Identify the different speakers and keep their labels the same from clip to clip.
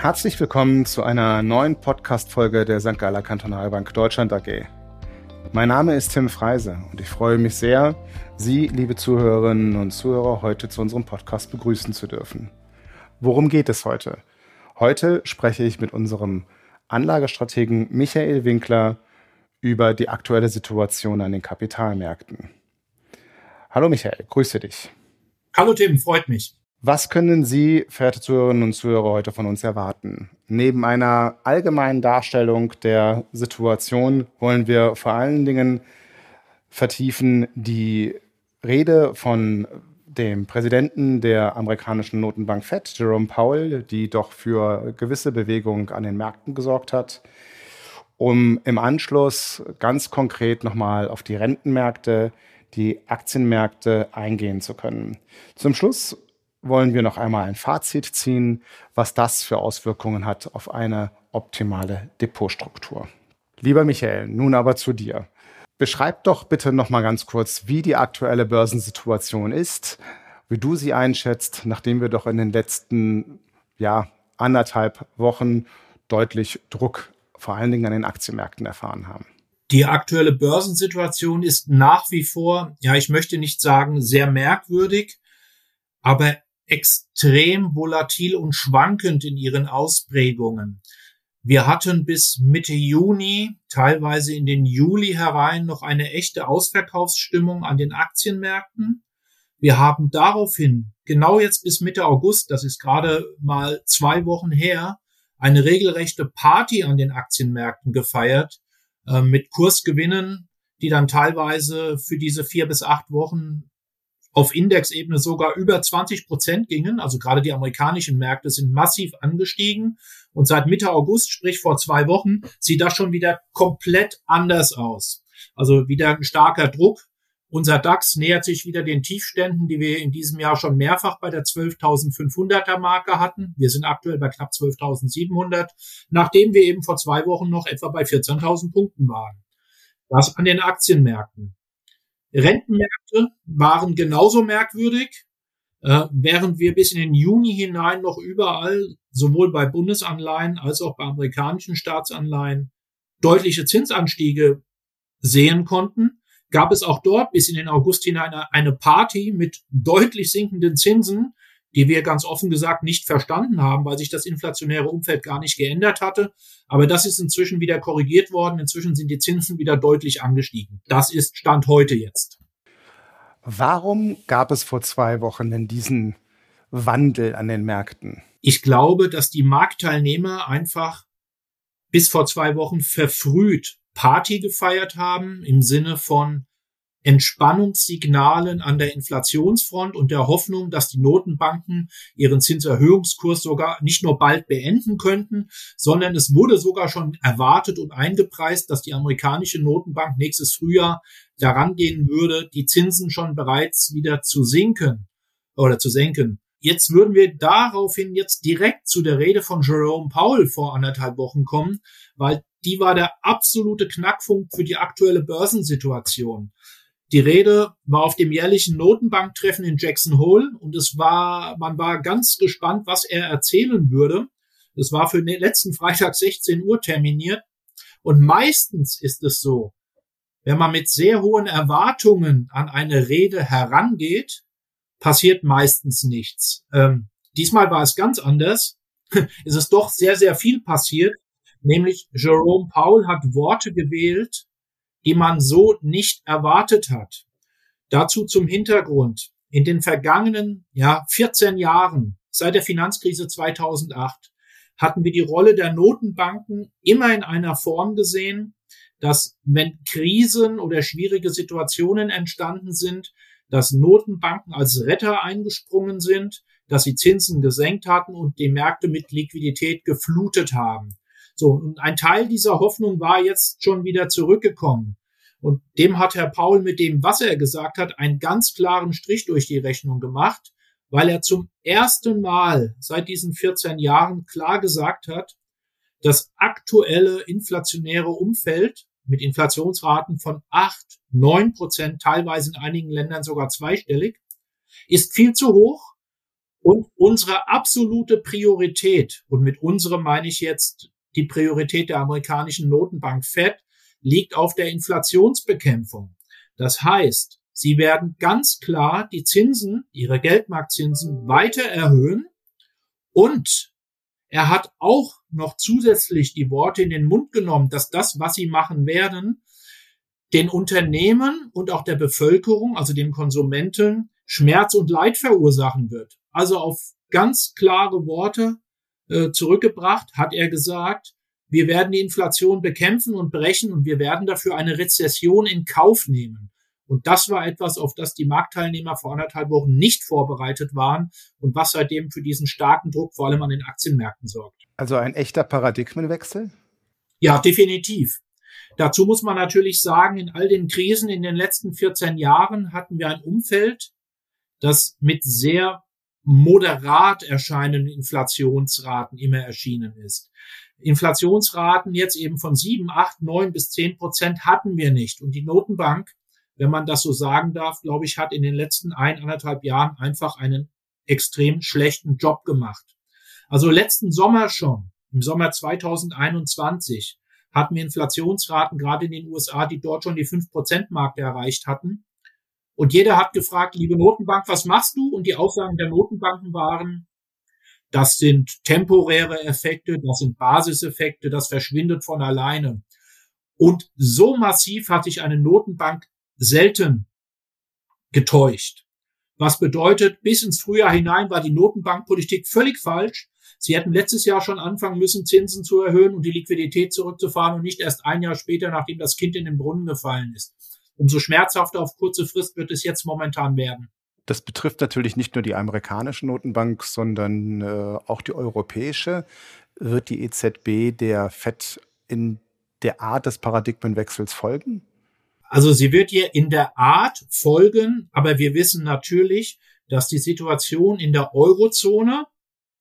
Speaker 1: Herzlich willkommen zu einer neuen Podcast-Folge der St. Galler Kantonalbank Deutschland AG. Mein Name ist Tim Freise und ich freue mich sehr, Sie, liebe Zuhörerinnen und Zuhörer, heute zu unserem Podcast begrüßen zu dürfen. Worum geht es heute? Heute spreche ich mit unserem Anlagestrategen Michael Winkler über die aktuelle Situation an den Kapitalmärkten. Hallo Michael, grüße dich.
Speaker 2: Hallo Tim, freut mich.
Speaker 1: Was können Sie, verehrte Zuhörerinnen und Zuhörer, heute von uns erwarten? Neben einer allgemeinen Darstellung der Situation wollen wir vor allen Dingen vertiefen die Rede von dem Präsidenten der amerikanischen Notenbank Fed, Jerome Powell, die doch für gewisse Bewegung an den Märkten gesorgt hat, um im Anschluss ganz konkret nochmal auf die Rentenmärkte, die Aktienmärkte eingehen zu können. Zum Schluss wollen wir noch einmal ein Fazit ziehen, was das für Auswirkungen hat auf eine optimale Depotstruktur. Lieber Michael, nun aber zu dir. Beschreib doch bitte noch mal ganz kurz, wie die aktuelle Börsensituation ist, wie du sie einschätzt, nachdem wir doch in den letzten ja, anderthalb Wochen deutlich Druck vor allen Dingen an den Aktienmärkten erfahren haben.
Speaker 2: Die aktuelle Börsensituation ist nach wie vor, ja, ich möchte nicht sagen sehr merkwürdig, aber extrem volatil und schwankend in ihren Ausprägungen. Wir hatten bis Mitte Juni, teilweise in den Juli herein, noch eine echte Ausverkaufsstimmung an den Aktienmärkten. Wir haben daraufhin, genau jetzt bis Mitte August, das ist gerade mal zwei Wochen her, eine regelrechte Party an den Aktienmärkten gefeiert, äh, mit Kursgewinnen, die dann teilweise für diese vier bis acht Wochen auf Indexebene sogar über 20 Prozent gingen. Also gerade die amerikanischen Märkte sind massiv angestiegen. Und seit Mitte August, sprich vor zwei Wochen, sieht das schon wieder komplett anders aus. Also wieder ein starker Druck. Unser DAX nähert sich wieder den Tiefständen, die wir in diesem Jahr schon mehrfach bei der 12.500er Marke hatten. Wir sind aktuell bei knapp 12.700, nachdem wir eben vor zwei Wochen noch etwa bei 14.000 Punkten waren. Das an den Aktienmärkten. Rentenmärkte waren genauso merkwürdig, äh, während wir bis in den Juni hinein noch überall, sowohl bei Bundesanleihen als auch bei amerikanischen Staatsanleihen, deutliche Zinsanstiege sehen konnten, gab es auch dort bis in den August hinein eine Party mit deutlich sinkenden Zinsen, die wir ganz offen gesagt nicht verstanden haben, weil sich das inflationäre Umfeld gar nicht geändert hatte. Aber das ist inzwischen wieder korrigiert worden. Inzwischen sind die Zinsen wieder deutlich angestiegen. Das ist Stand heute jetzt.
Speaker 1: Warum gab es vor zwei Wochen denn diesen Wandel an den Märkten?
Speaker 2: Ich glaube, dass die Marktteilnehmer einfach bis vor zwei Wochen verfrüht Party gefeiert haben im Sinne von Entspannungssignalen an der Inflationsfront und der Hoffnung, dass die Notenbanken ihren Zinserhöhungskurs sogar nicht nur bald beenden könnten, sondern es wurde sogar schon erwartet und eingepreist, dass die amerikanische Notenbank nächstes Frühjahr daran gehen würde, die Zinsen schon bereits wieder zu sinken oder zu senken. Jetzt würden wir daraufhin jetzt direkt zu der Rede von Jerome Powell vor anderthalb Wochen kommen, weil die war der absolute Knackpunkt für die aktuelle Börsensituation. Die Rede war auf dem jährlichen Notenbanktreffen in Jackson Hole und es war, man war ganz gespannt, was er erzählen würde. Es war für den letzten Freitag 16 Uhr terminiert. Und meistens ist es so, wenn man mit sehr hohen Erwartungen an eine Rede herangeht, passiert meistens nichts. Ähm, diesmal war es ganz anders. es ist doch sehr, sehr viel passiert. Nämlich Jerome Powell hat Worte gewählt, die man so nicht erwartet hat. Dazu zum Hintergrund. In den vergangenen, ja, 14 Jahren, seit der Finanzkrise 2008, hatten wir die Rolle der Notenbanken immer in einer Form gesehen, dass wenn Krisen oder schwierige Situationen entstanden sind, dass Notenbanken als Retter eingesprungen sind, dass sie Zinsen gesenkt hatten und die Märkte mit Liquidität geflutet haben. So, und ein Teil dieser Hoffnung war jetzt schon wieder zurückgekommen. Und dem hat Herr Paul mit dem, was er gesagt hat, einen ganz klaren Strich durch die Rechnung gemacht, weil er zum ersten Mal seit diesen 14 Jahren klar gesagt hat, das aktuelle inflationäre Umfeld mit Inflationsraten von 8, 9 Prozent, teilweise in einigen Ländern sogar zweistellig, ist viel zu hoch. Und unsere absolute Priorität, und mit unserem meine ich jetzt die Priorität der amerikanischen Notenbank Fed, liegt auf der Inflationsbekämpfung. Das heißt, sie werden ganz klar die Zinsen, ihre Geldmarktzinsen weiter erhöhen und er hat auch noch zusätzlich die Worte in den Mund genommen, dass das, was sie machen werden, den Unternehmen und auch der Bevölkerung, also den Konsumenten, Schmerz und Leid verursachen wird. Also auf ganz klare Worte äh, zurückgebracht hat er gesagt, wir werden die Inflation bekämpfen und brechen und wir werden dafür eine Rezession in Kauf nehmen. Und das war etwas, auf das die Marktteilnehmer vor anderthalb Wochen nicht vorbereitet waren und was seitdem für diesen starken Druck vor allem an den Aktienmärkten sorgt.
Speaker 1: Also ein echter Paradigmenwechsel?
Speaker 2: Ja, definitiv. Dazu muss man natürlich sagen, in all den Krisen in den letzten 14 Jahren hatten wir ein Umfeld, das mit sehr moderat erscheinenden Inflationsraten immer erschienen ist. Inflationsraten jetzt eben von sieben, acht, neun bis zehn Prozent hatten wir nicht. Und die Notenbank, wenn man das so sagen darf, glaube ich, hat in den letzten ein, anderthalb Jahren einfach einen extrem schlechten Job gemacht. Also letzten Sommer schon, im Sommer 2021, hatten wir Inflationsraten gerade in den USA, die dort schon die 5%-Marke erreicht hatten. Und jeder hat gefragt, liebe Notenbank, was machst du? Und die Aussagen der Notenbanken waren, das sind temporäre Effekte, das sind Basiseffekte, das verschwindet von alleine. Und so massiv hat sich eine Notenbank selten getäuscht. Was bedeutet, bis ins Frühjahr hinein war die Notenbankpolitik völlig falsch. Sie hätten letztes Jahr schon anfangen müssen, Zinsen zu erhöhen und die Liquidität zurückzufahren und nicht erst ein Jahr später, nachdem das Kind in den Brunnen gefallen ist. Umso schmerzhafter auf kurze Frist wird es jetzt momentan werden.
Speaker 1: Das betrifft natürlich nicht nur die amerikanische Notenbank, sondern äh, auch die europäische. Wird die EZB der FED in der Art des Paradigmenwechsels folgen?
Speaker 2: Also sie wird ihr in der Art folgen, aber wir wissen natürlich, dass die Situation in der Eurozone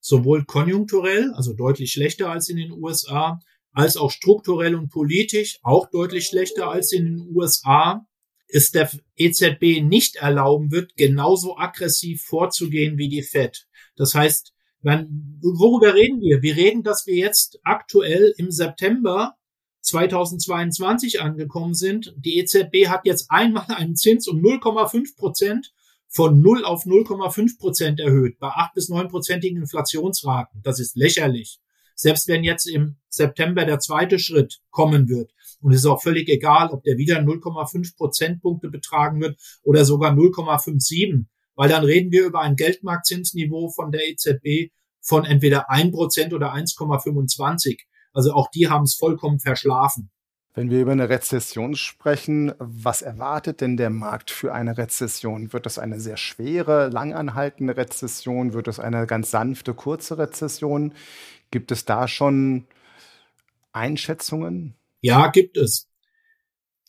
Speaker 2: sowohl konjunkturell, also deutlich schlechter als in den USA, als auch strukturell und politisch auch deutlich schlechter als in den USA, es der EZB nicht erlauben wird, genauso aggressiv vorzugehen wie die Fed. Das heißt, wenn, worüber reden wir? Wir reden, dass wir jetzt aktuell im September 2022 angekommen sind. Die EZB hat jetzt einmal einen Zins um 0,5 Prozent von 0 auf 0,5 Prozent erhöht bei 8 bis 9-prozentigen Inflationsraten. Das ist lächerlich. Selbst wenn jetzt im September der zweite Schritt kommen wird, und es ist auch völlig egal, ob der wieder 0,5 Prozentpunkte betragen wird oder sogar 0,57, weil dann reden wir über ein Geldmarktzinsniveau von der EZB von entweder 1 Prozent oder 1,25. Also auch die haben es vollkommen verschlafen.
Speaker 1: Wenn wir über eine Rezession sprechen, was erwartet denn der Markt für eine Rezession? Wird das eine sehr schwere, langanhaltende Rezession? Wird es eine ganz sanfte, kurze Rezession? Gibt es da schon Einschätzungen?
Speaker 2: Ja, gibt es.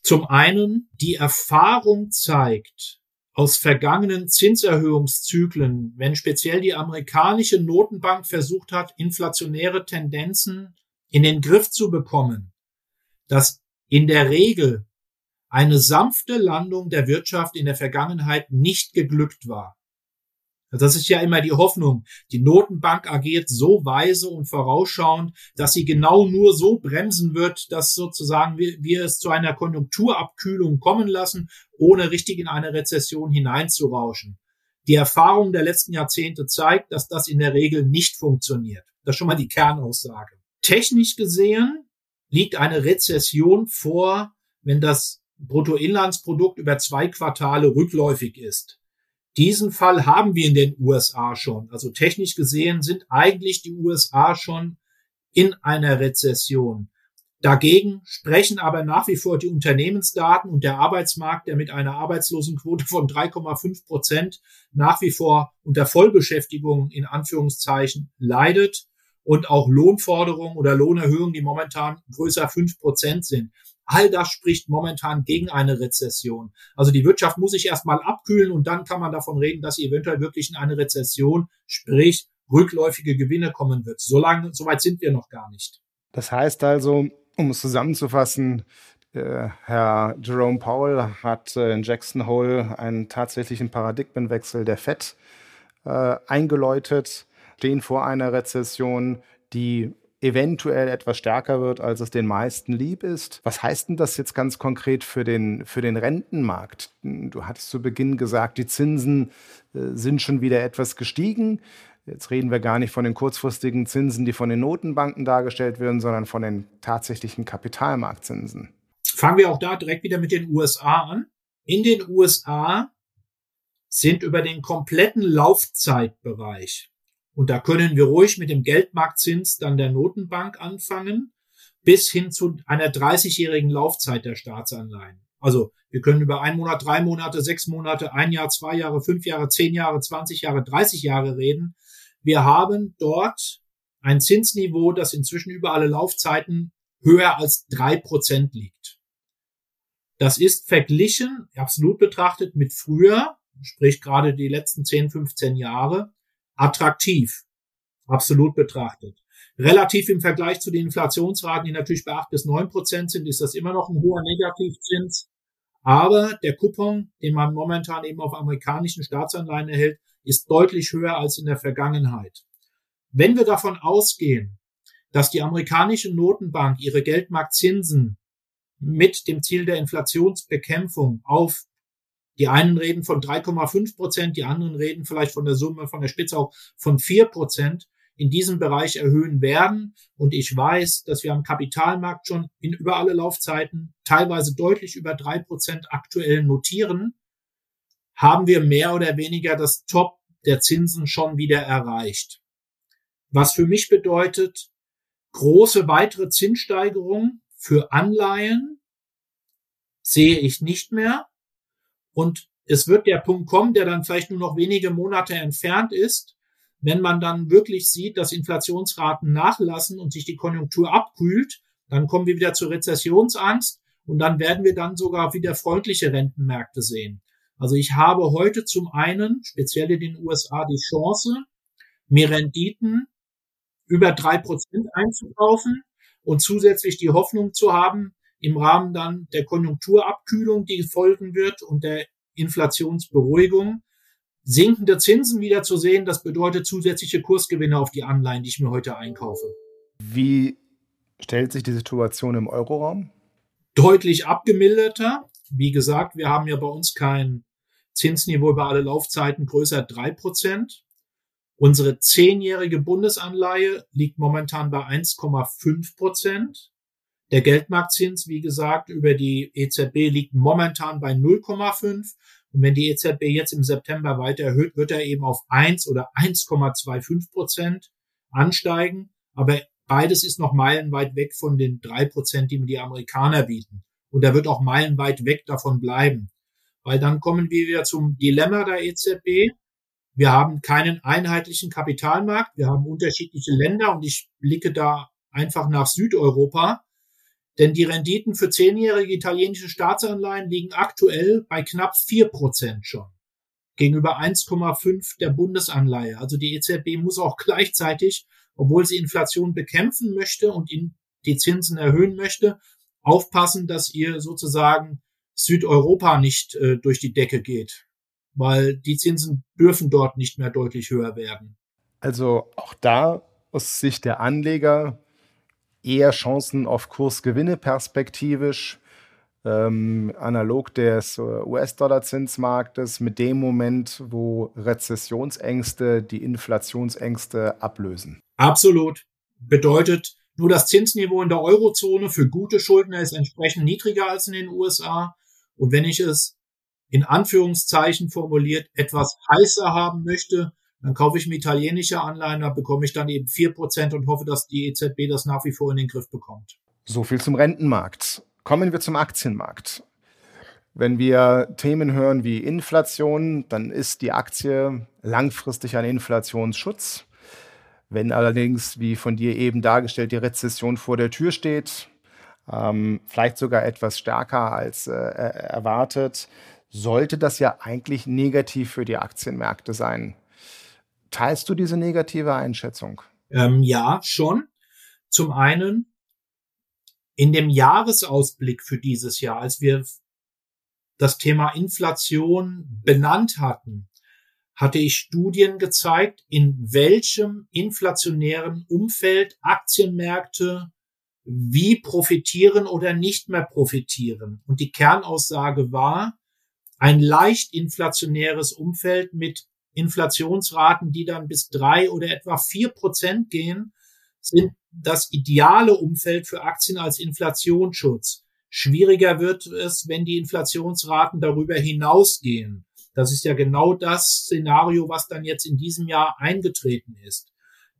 Speaker 2: Zum einen, die Erfahrung zeigt aus vergangenen Zinserhöhungszyklen, wenn speziell die amerikanische Notenbank versucht hat, inflationäre Tendenzen in den Griff zu bekommen, dass in der Regel eine sanfte Landung der Wirtschaft in der Vergangenheit nicht geglückt war. Das ist ja immer die Hoffnung. Die Notenbank agiert so weise und vorausschauend, dass sie genau nur so bremsen wird, dass sozusagen wir, wir es zu einer Konjunkturabkühlung kommen lassen, ohne richtig in eine Rezession hineinzurauschen. Die Erfahrung der letzten Jahrzehnte zeigt, dass das in der Regel nicht funktioniert. Das ist schon mal die Kernaussage. Technisch gesehen liegt eine Rezession vor, wenn das Bruttoinlandsprodukt über zwei Quartale rückläufig ist. Diesen Fall haben wir in den USA schon. Also technisch gesehen sind eigentlich die USA schon in einer Rezession. Dagegen sprechen aber nach wie vor die Unternehmensdaten und der Arbeitsmarkt, der mit einer Arbeitslosenquote von 3,5 Prozent nach wie vor unter Vollbeschäftigung in Anführungszeichen leidet und auch Lohnforderungen oder Lohnerhöhungen, die momentan größer fünf Prozent sind. All das spricht momentan gegen eine Rezession. Also die Wirtschaft muss sich erstmal abkühlen und dann kann man davon reden, dass sie eventuell wirklich in eine Rezession, sprich rückläufige Gewinne kommen wird. So lange, so weit sind wir noch gar nicht.
Speaker 1: Das heißt also, um es zusammenzufassen, äh, Herr Jerome Powell hat äh, in Jackson Hole einen tatsächlichen Paradigmenwechsel der FED äh, eingeläutet, stehen vor einer Rezession, die eventuell etwas stärker wird, als es den meisten lieb ist. Was heißt denn das jetzt ganz konkret für den, für den Rentenmarkt? Du hattest zu Beginn gesagt, die Zinsen äh, sind schon wieder etwas gestiegen. Jetzt reden wir gar nicht von den kurzfristigen Zinsen, die von den Notenbanken dargestellt werden, sondern von den tatsächlichen Kapitalmarktzinsen.
Speaker 2: Fangen wir auch da direkt wieder mit den USA an. In den USA sind über den kompletten Laufzeitbereich und da können wir ruhig mit dem Geldmarktzins dann der Notenbank anfangen, bis hin zu einer 30-jährigen Laufzeit der Staatsanleihen. Also wir können über ein Monat, drei Monate, sechs Monate, ein Jahr, zwei Jahre, fünf Jahre, zehn Jahre, 20 Jahre, 30 Jahre reden. Wir haben dort ein Zinsniveau, das inzwischen über alle Laufzeiten höher als drei Prozent liegt. Das ist verglichen, absolut betrachtet, mit früher, sprich gerade die letzten 10, 15 Jahre, attraktiv, absolut betrachtet. Relativ im Vergleich zu den Inflationsraten, die natürlich bei acht bis neun Prozent sind, ist das immer noch ein hoher Negativzins. Aber der Coupon, den man momentan eben auf amerikanischen Staatsanleihen erhält, ist deutlich höher als in der Vergangenheit. Wenn wir davon ausgehen, dass die amerikanische Notenbank ihre Geldmarktzinsen mit dem Ziel der Inflationsbekämpfung auf die einen reden von 3,5 Prozent, die anderen reden vielleicht von der Summe, von der Spitze auch von 4 Prozent in diesem Bereich erhöhen werden. Und ich weiß, dass wir am Kapitalmarkt schon in über alle Laufzeiten teilweise deutlich über drei Prozent aktuell notieren, haben wir mehr oder weniger das Top der Zinsen schon wieder erreicht. Was für mich bedeutet, große weitere Zinssteigerungen für Anleihen sehe ich nicht mehr. Und es wird der Punkt kommen, der dann vielleicht nur noch wenige Monate entfernt ist, wenn man dann wirklich sieht, dass Inflationsraten nachlassen und sich die Konjunktur abkühlt, dann kommen wir wieder zur Rezessionsangst und dann werden wir dann sogar wieder freundliche Rentenmärkte sehen. Also ich habe heute zum einen, speziell in den USA, die Chance, mir Renditen über drei Prozent einzukaufen und zusätzlich die Hoffnung zu haben, im Rahmen dann der Konjunkturabkühlung, die folgen wird und der Inflationsberuhigung, sinkende Zinsen wieder zu sehen. Das bedeutet zusätzliche Kursgewinne auf die Anleihen, die ich mir heute einkaufe.
Speaker 1: Wie stellt sich die Situation im Euroraum?
Speaker 2: Deutlich abgemilderter. Wie gesagt, wir haben ja bei uns kein Zinsniveau über alle Laufzeiten größer drei Prozent. Unsere zehnjährige Bundesanleihe liegt momentan bei 1,5 Prozent. Der Geldmarktzins, wie gesagt, über die EZB liegt momentan bei 0,5. Und wenn die EZB jetzt im September weiter erhöht, wird er eben auf 1 oder 1,25 Prozent ansteigen. Aber beides ist noch meilenweit weg von den drei Prozent, die mir die Amerikaner bieten. Und er wird auch meilenweit weg davon bleiben. Weil dann kommen wir wieder zum Dilemma der EZB. Wir haben keinen einheitlichen Kapitalmarkt. Wir haben unterschiedliche Länder und ich blicke da einfach nach Südeuropa. Denn die Renditen für zehnjährige italienische Staatsanleihen liegen aktuell bei knapp vier Prozent schon gegenüber 1,5 der Bundesanleihe. Also die EZB muss auch gleichzeitig, obwohl sie Inflation bekämpfen möchte und die Zinsen erhöhen möchte, aufpassen, dass ihr sozusagen Südeuropa nicht äh, durch die Decke geht, weil die Zinsen dürfen dort nicht mehr deutlich höher werden.
Speaker 1: Also auch da aus Sicht der Anleger eher Chancen auf Kursgewinne perspektivisch, ähm, analog des US-Dollar-Zinsmarktes mit dem Moment, wo Rezessionsängste die Inflationsängste ablösen.
Speaker 2: Absolut. Bedeutet, nur das Zinsniveau in der Eurozone für gute Schuldner ist entsprechend niedriger als in den USA. Und wenn ich es in Anführungszeichen formuliert etwas heißer haben möchte, dann kaufe ich mir italienische Anleihen, da bekomme ich dann eben vier Prozent und hoffe, dass die EZB das nach wie vor in den Griff bekommt.
Speaker 1: So viel zum Rentenmarkt. Kommen wir zum Aktienmarkt. Wenn wir Themen hören wie Inflation, dann ist die Aktie langfristig ein Inflationsschutz. Wenn allerdings, wie von dir eben dargestellt, die Rezession vor der Tür steht, ähm, vielleicht sogar etwas stärker als äh, erwartet, sollte das ja eigentlich negativ für die Aktienmärkte sein. Teilst du diese negative Einschätzung?
Speaker 2: Ähm, ja, schon. Zum einen in dem Jahresausblick für dieses Jahr, als wir das Thema Inflation benannt hatten, hatte ich Studien gezeigt, in welchem inflationären Umfeld Aktienmärkte wie profitieren oder nicht mehr profitieren. Und die Kernaussage war, ein leicht inflationäres Umfeld mit Inflationsraten, die dann bis drei oder etwa vier Prozent gehen, sind das ideale Umfeld für Aktien als Inflationsschutz. Schwieriger wird es, wenn die Inflationsraten darüber hinausgehen. Das ist ja genau das Szenario, was dann jetzt in diesem Jahr eingetreten ist.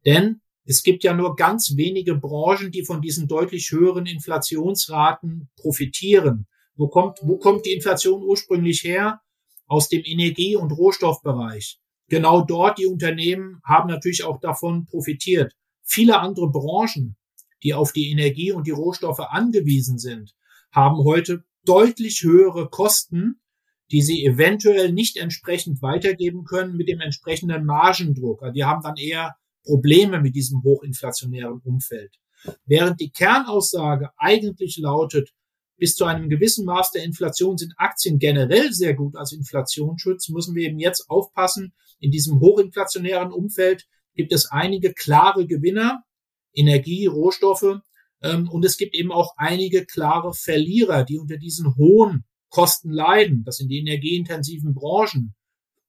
Speaker 2: Denn es gibt ja nur ganz wenige Branchen, die von diesen deutlich höheren Inflationsraten profitieren. Wo kommt, wo kommt die Inflation ursprünglich her? Aus dem Energie- und Rohstoffbereich. Genau dort, die Unternehmen haben natürlich auch davon profitiert. Viele andere Branchen, die auf die Energie und die Rohstoffe angewiesen sind, haben heute deutlich höhere Kosten die sie eventuell nicht entsprechend weitergeben können mit dem entsprechenden Margendruck. Also die haben dann eher Probleme mit diesem hochinflationären Umfeld. Während die Kernaussage eigentlich lautet, bis zu einem gewissen Maß der Inflation sind Aktien generell sehr gut als Inflationsschutz, müssen wir eben jetzt aufpassen. In diesem hochinflationären Umfeld gibt es einige klare Gewinner, Energie, Rohstoffe, ähm, und es gibt eben auch einige klare Verlierer, die unter diesen hohen Kosten leiden. Das sind die energieintensiven Branchen.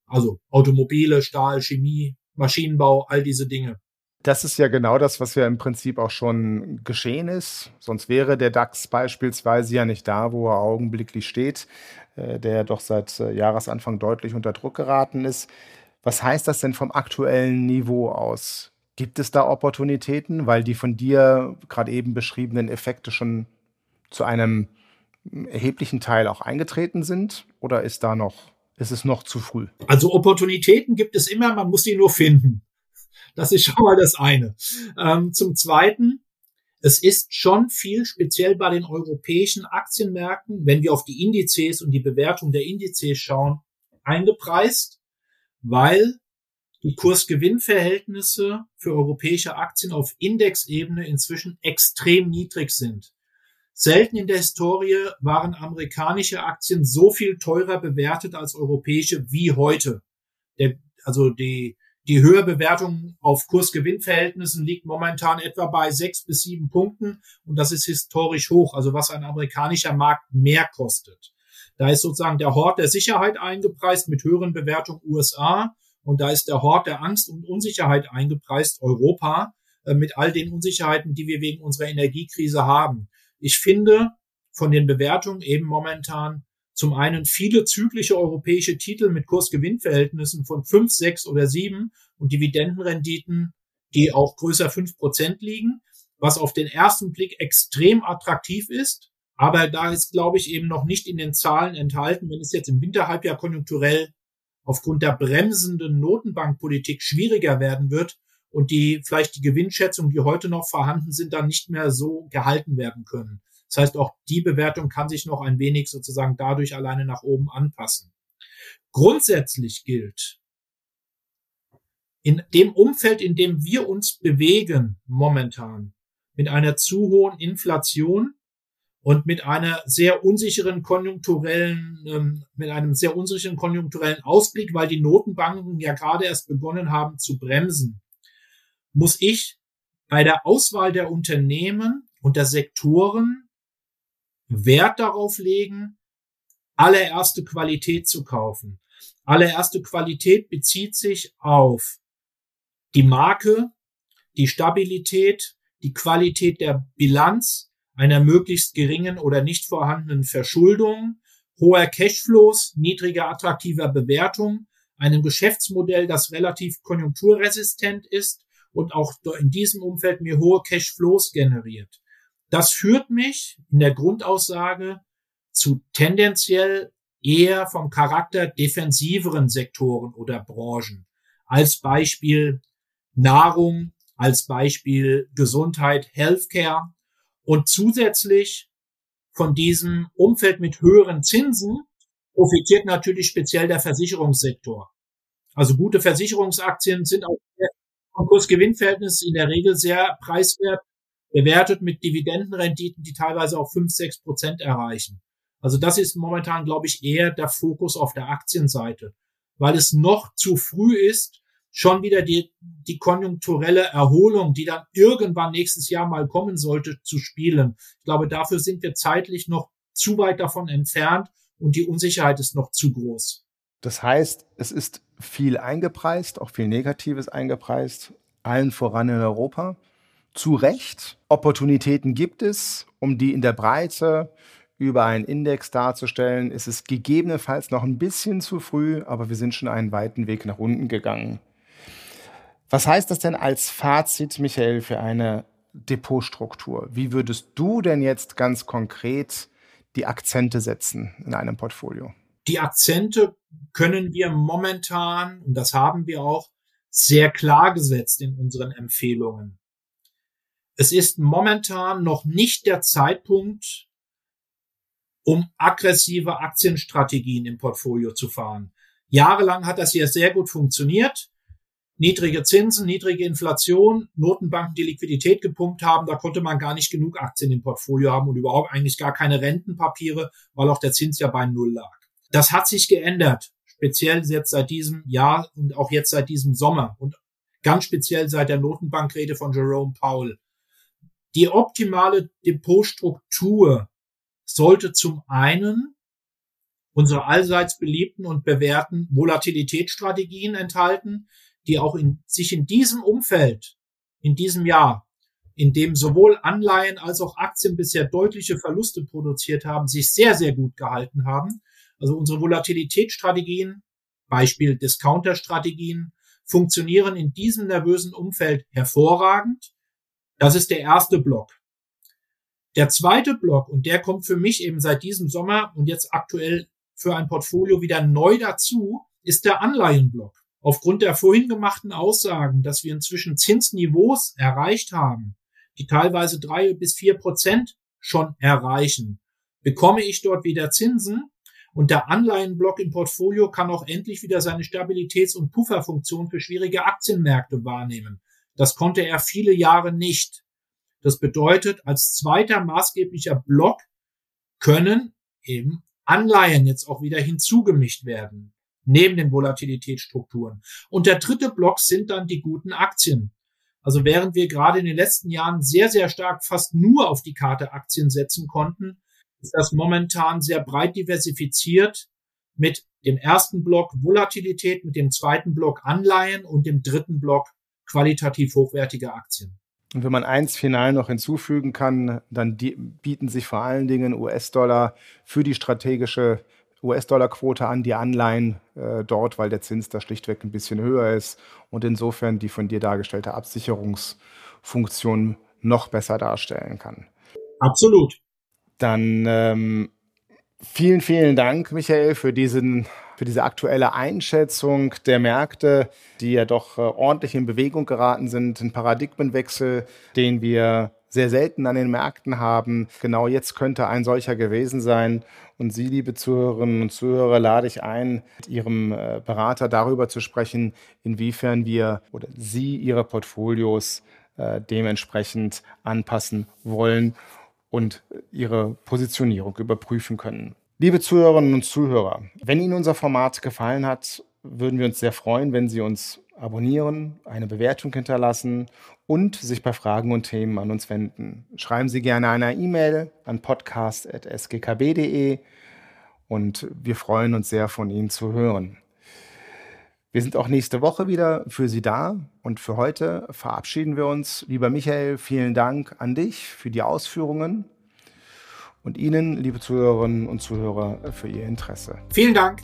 Speaker 2: Also Automobile, Stahl, Chemie, Maschinenbau, all diese Dinge.
Speaker 1: Das ist ja genau das, was ja im Prinzip auch schon geschehen ist. Sonst wäre der DAX beispielsweise ja nicht da, wo er augenblicklich steht, äh, der doch seit äh, Jahresanfang deutlich unter Druck geraten ist. Was heißt das denn vom aktuellen Niveau aus? Gibt es da Opportunitäten, weil die von dir gerade eben beschriebenen Effekte schon zu einem erheblichen Teil auch eingetreten sind? Oder ist da noch, ist es noch zu früh?
Speaker 2: Also Opportunitäten gibt es immer, man muss sie nur finden. Das ist schon mal das eine. Ähm, zum Zweiten, es ist schon viel speziell bei den europäischen Aktienmärkten, wenn wir auf die Indizes und die Bewertung der Indizes schauen, eingepreist, weil die Kursgewinnverhältnisse für europäische Aktien auf Indexebene inzwischen extrem niedrig sind. Selten in der Historie waren amerikanische Aktien so viel teurer bewertet als europäische wie heute. Der, also die, die Höherbewertung auf Kursgewinnverhältnissen liegt momentan etwa bei sechs bis sieben Punkten und das ist historisch hoch, also was ein amerikanischer Markt mehr kostet. Da ist sozusagen der Hort der Sicherheit eingepreist mit höheren Bewertungen USA und da ist der Hort der Angst und Unsicherheit eingepreist Europa äh, mit all den Unsicherheiten, die wir wegen unserer Energiekrise haben. Ich finde von den Bewertungen eben momentan zum einen viele zyklische europäische Titel mit Kursgewinnverhältnissen von fünf, sechs oder sieben und Dividendenrenditen, die auch größer fünf Prozent liegen, was auf den ersten Blick extrem attraktiv ist. Aber da ist, glaube ich, eben noch nicht in den Zahlen enthalten, wenn es jetzt im Winterhalbjahr konjunkturell aufgrund der bremsenden Notenbankpolitik schwieriger werden wird, und die vielleicht die Gewinnschätzungen, die heute noch vorhanden sind, dann nicht mehr so gehalten werden können. Das heißt, auch die Bewertung kann sich noch ein wenig sozusagen dadurch alleine nach oben anpassen. Grundsätzlich gilt, in dem Umfeld, in dem wir uns bewegen momentan, mit einer zu hohen Inflation und mit einer sehr unsicheren konjunkturellen, ähm, mit einem sehr unsicheren konjunkturellen Ausblick, weil die Notenbanken ja gerade erst begonnen haben zu bremsen, muss ich bei der Auswahl der Unternehmen und der Sektoren Wert darauf legen, allererste Qualität zu kaufen. Allererste Qualität bezieht sich auf die Marke, die Stabilität, die Qualität der Bilanz, einer möglichst geringen oder nicht vorhandenen Verschuldung, hoher Cashflows, niedriger attraktiver Bewertung, einem Geschäftsmodell, das relativ konjunkturresistent ist und auch in diesem Umfeld mir hohe Cashflows generiert. Das führt mich in der Grundaussage zu tendenziell eher vom Charakter defensiveren Sektoren oder Branchen. Als Beispiel Nahrung, als Beispiel Gesundheit, Healthcare und zusätzlich von diesem Umfeld mit höheren Zinsen profitiert natürlich speziell der Versicherungssektor. Also gute Versicherungsaktien sind auch Kurs-Gewinn-Verhältnis in der Regel sehr preiswert bewertet mit Dividendenrenditen, die teilweise auch fünf, sechs Prozent erreichen. Also das ist momentan, glaube ich, eher der Fokus auf der Aktienseite. weil es noch zu früh ist, schon wieder die, die konjunkturelle Erholung, die dann irgendwann nächstes Jahr mal kommen sollte, zu spielen. Ich glaube, dafür sind wir zeitlich noch zu weit davon entfernt und die Unsicherheit ist noch zu groß.
Speaker 1: Das heißt, es ist viel eingepreist, auch viel Negatives eingepreist, allen voran in Europa. Zu Recht. Opportunitäten gibt es, um die in der Breite über einen Index darzustellen, ist es gegebenenfalls noch ein bisschen zu früh, aber wir sind schon einen weiten Weg nach unten gegangen. Was heißt das denn als Fazit, Michael, für eine Depotstruktur? Wie würdest du denn jetzt ganz konkret die Akzente setzen in einem Portfolio?
Speaker 2: Die Akzente können wir momentan, und das haben wir auch, sehr klar gesetzt in unseren Empfehlungen. Es ist momentan noch nicht der Zeitpunkt, um aggressive Aktienstrategien im Portfolio zu fahren. Jahrelang hat das hier sehr gut funktioniert. Niedrige Zinsen, niedrige Inflation, Notenbanken, die Liquidität gepumpt haben, da konnte man gar nicht genug Aktien im Portfolio haben und überhaupt eigentlich gar keine Rentenpapiere, weil auch der Zins ja bei Null lag. Das hat sich geändert, speziell jetzt seit diesem Jahr und auch jetzt seit diesem Sommer und ganz speziell seit der Notenbankrede von Jerome Powell. Die optimale Depotstruktur sollte zum einen unsere allseits beliebten und bewährten Volatilitätsstrategien enthalten, die auch in, sich in diesem Umfeld, in diesem Jahr, in dem sowohl Anleihen als auch Aktien bisher deutliche Verluste produziert haben, sich sehr, sehr gut gehalten haben. Also unsere Volatilitätsstrategien, Beispiel Discounter-Strategien, funktionieren in diesem nervösen Umfeld hervorragend. Das ist der erste Block. Der zweite Block, und der kommt für mich eben seit diesem Sommer und jetzt aktuell für ein Portfolio wieder neu dazu, ist der Anleihenblock. Aufgrund der vorhin gemachten Aussagen, dass wir inzwischen Zinsniveaus erreicht haben, die teilweise drei bis vier Prozent schon erreichen, bekomme ich dort wieder Zinsen und der Anleihenblock im Portfolio kann auch endlich wieder seine Stabilitäts- und Pufferfunktion für schwierige Aktienmärkte wahrnehmen. Das konnte er viele Jahre nicht. Das bedeutet, als zweiter maßgeblicher Block können eben Anleihen jetzt auch wieder hinzugemischt werden, neben den Volatilitätsstrukturen. Und der dritte Block sind dann die guten Aktien. Also während wir gerade in den letzten Jahren sehr, sehr stark fast nur auf die Karte Aktien setzen konnten, ist das momentan sehr breit diversifiziert mit dem ersten Block Volatilität, mit dem zweiten Block Anleihen und dem dritten Block qualitativ hochwertige Aktien.
Speaker 1: Und wenn man eins final noch hinzufügen kann, dann die, bieten sich vor allen Dingen US-Dollar für die strategische US-Dollar-Quote an, die Anleihen äh, dort, weil der Zins da schlichtweg ein bisschen höher ist und insofern die von dir dargestellte Absicherungsfunktion noch besser darstellen kann.
Speaker 2: Absolut.
Speaker 1: Dann ähm, vielen, vielen Dank, Michael, für diesen für diese aktuelle Einschätzung der Märkte, die ja doch äh, ordentlich in Bewegung geraten sind, ein Paradigmenwechsel, den wir sehr selten an den Märkten haben. Genau jetzt könnte ein solcher gewesen sein. Und Sie, liebe Zuhörerinnen und Zuhörer, lade ich ein, mit Ihrem äh, Berater darüber zu sprechen, inwiefern wir oder Sie Ihre Portfolios äh, dementsprechend anpassen wollen und Ihre Positionierung überprüfen können. Liebe Zuhörerinnen und Zuhörer, wenn Ihnen unser Format gefallen hat, würden wir uns sehr freuen, wenn Sie uns abonnieren, eine Bewertung hinterlassen und sich bei Fragen und Themen an uns wenden. Schreiben Sie gerne eine E-Mail an podcast.sgkb.de und wir freuen uns sehr, von Ihnen zu hören. Wir sind auch nächste Woche wieder für Sie da und für heute verabschieden wir uns. Lieber Michael, vielen Dank an dich für die Ausführungen und Ihnen, liebe Zuhörerinnen und Zuhörer, für Ihr Interesse.
Speaker 2: Vielen Dank.